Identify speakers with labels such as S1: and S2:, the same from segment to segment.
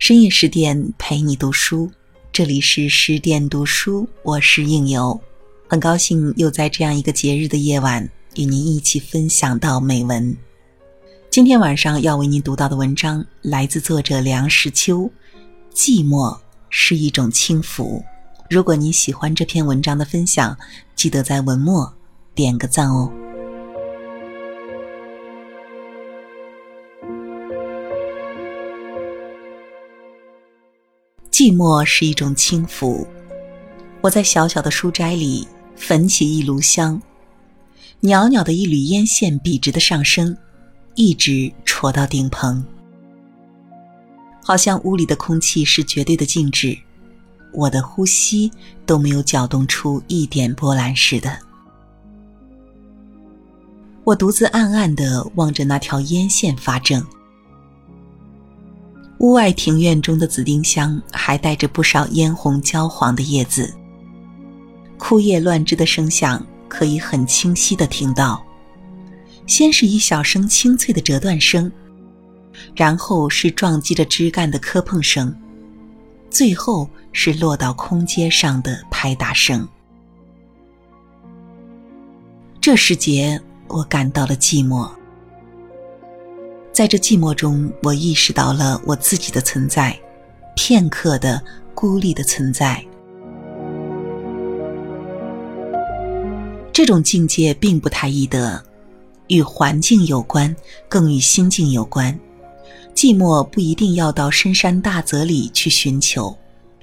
S1: 深夜十点陪你读书，这里是十点读书，我是应由，很高兴又在这样一个节日的夜晚与您一起分享到美文。今天晚上要为您读到的文章来自作者梁实秋，《寂寞是一种轻浮》。如果你喜欢这篇文章的分享，记得在文末点个赞哦。寂寞是一种轻浮。我在小小的书斋里焚起一炉香，袅袅的一缕烟线笔直的上升，一直戳到顶棚。好像屋里的空气是绝对的静止，我的呼吸都没有搅动出一点波澜似的。我独自暗暗地望着那条烟线发怔。屋外庭院中的紫丁香还带着不少嫣红焦黄的叶子，枯叶乱枝的声响可以很清晰地听到。先是一小声清脆的折断声，然后是撞击着枝干的磕碰声，最后是落到空阶上的拍打声。这时节，我感到了寂寞。在这寂寞中，我意识到了我自己的存在，片刻的孤立的存在。这种境界并不太易得，与环境有关，更与心境有关。寂寞不一定要到深山大泽里去寻求，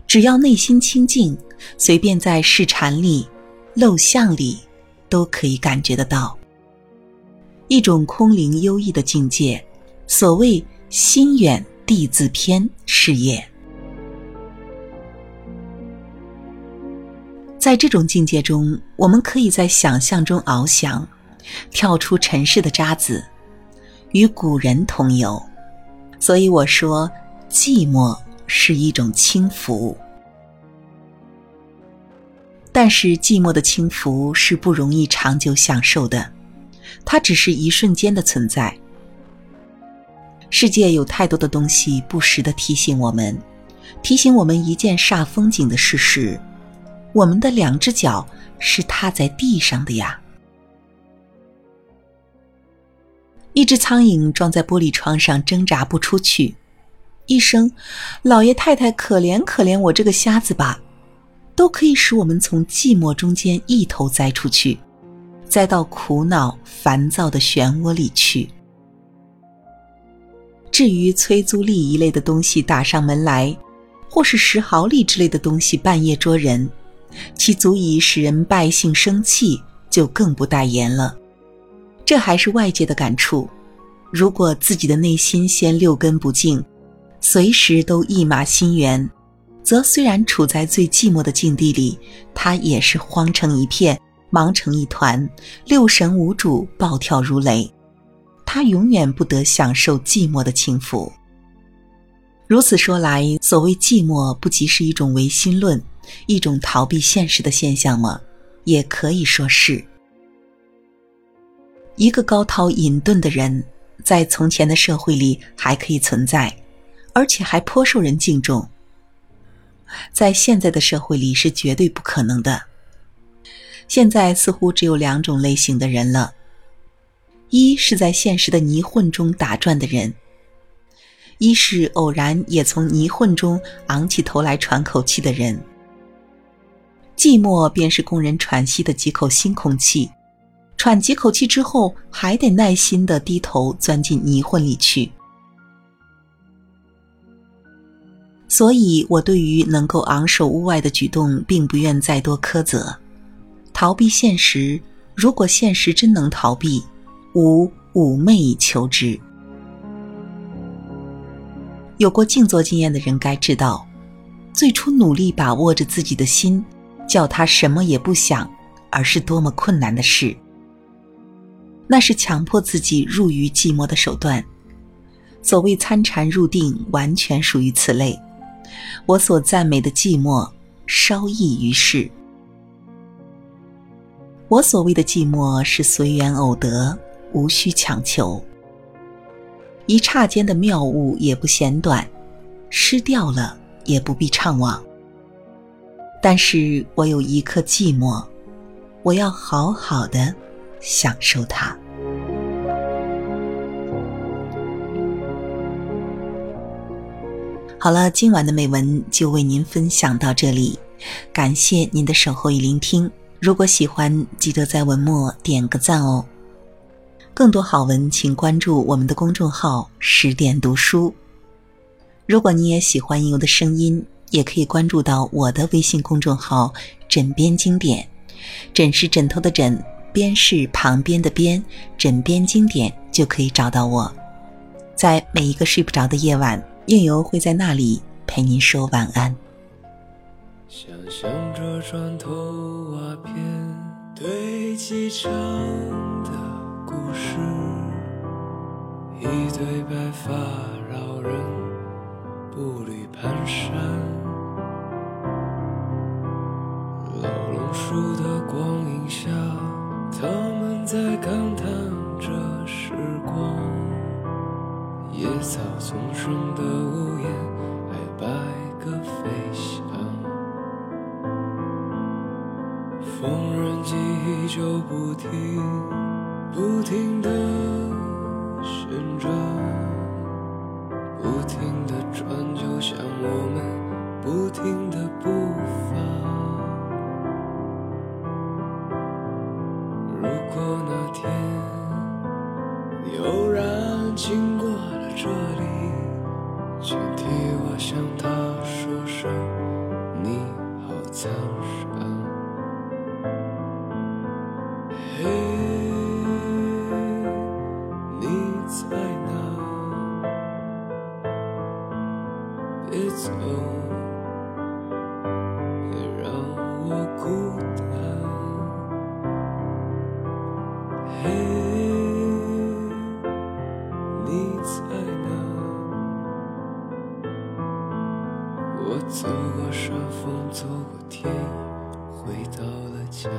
S1: 只要内心清静，随便在市禅里、陋巷里，都可以感觉得到一种空灵幽逸的境界。所谓心远地自偏是也。在这种境界中，我们可以在想象中翱翔，跳出尘世的渣滓，与古人同游。所以我说，寂寞是一种轻浮。但是寂寞的轻浮是不容易长久享受的，它只是一瞬间的存在。世界有太多的东西不时的提醒我们，提醒我们一件煞风景的事实：我们的两只脚是踏在地上的呀。一只苍蝇撞在玻璃窗上，挣扎不出去。一声“老爷太太，可怜可怜我这个瞎子吧”，都可以使我们从寂寞中间一头栽出去，栽到苦恼烦躁的漩涡里去。至于催租吏一类的东西打上门来，或是石毫吏之类的东西半夜捉人，其足以使人败兴生气，就更不待言了。这还是外界的感触。如果自己的内心先六根不净，随时都一马心猿，则虽然处在最寂寞的境地里，他也是慌成一片，忙成一团，六神无主，暴跳如雷。他永远不得享受寂寞的轻浮。如此说来，所谓寂寞，不即是一种唯心论，一种逃避现实的现象吗？也可以说是。一个高涛隐遁的人，在从前的社会里还可以存在，而且还颇受人敬重。在现在的社会里是绝对不可能的。现在似乎只有两种类型的人了。一是在现实的泥混中打转的人，一是偶然也从泥混中昂起头来喘口气的人。寂寞便是供人喘息的几口新空气，喘几口气之后，还得耐心的低头钻进泥混里去。所以我对于能够昂首屋外的举动，并不愿再多苛责。逃避现实，如果现实真能逃避。无妩媚以求之。有过静坐经验的人该知道，最初努力把握着自己的心，叫他什么也不想，而是多么困难的事。那是强迫自己入于寂寞的手段。所谓参禅入定，完全属于此类。我所赞美的寂寞，稍异于世。我所谓的寂寞，是随缘偶得。无需强求，一刹间的妙悟也不嫌短，失掉了也不必怅惘。但是我有一刻寂寞，我要好好的享受它。好了，今晚的美文就为您分享到这里，感谢您的守候与聆听。如果喜欢，记得在文末点个赞哦。更多好文，请关注我们的公众号“十点读书”。如果你也喜欢应由的声音，也可以关注到我的微信公众号“枕边经典”。枕是枕头的枕，边是旁边的边，枕边经典就可以找到我。在每一个睡不着的夜晚，应由会在那里陪您说晚安。
S2: 想象着砖头瓦片堆积成的故事，一对白发老人步履蹒跚，老榕树的光影下，他们在感叹着时光。野草丛生的屋檐，还摆个飞翔。缝纫机依旧不停，不停地旋转，走，别让我孤单。嘿，你在哪？我走过山峰，走过天，回到了家。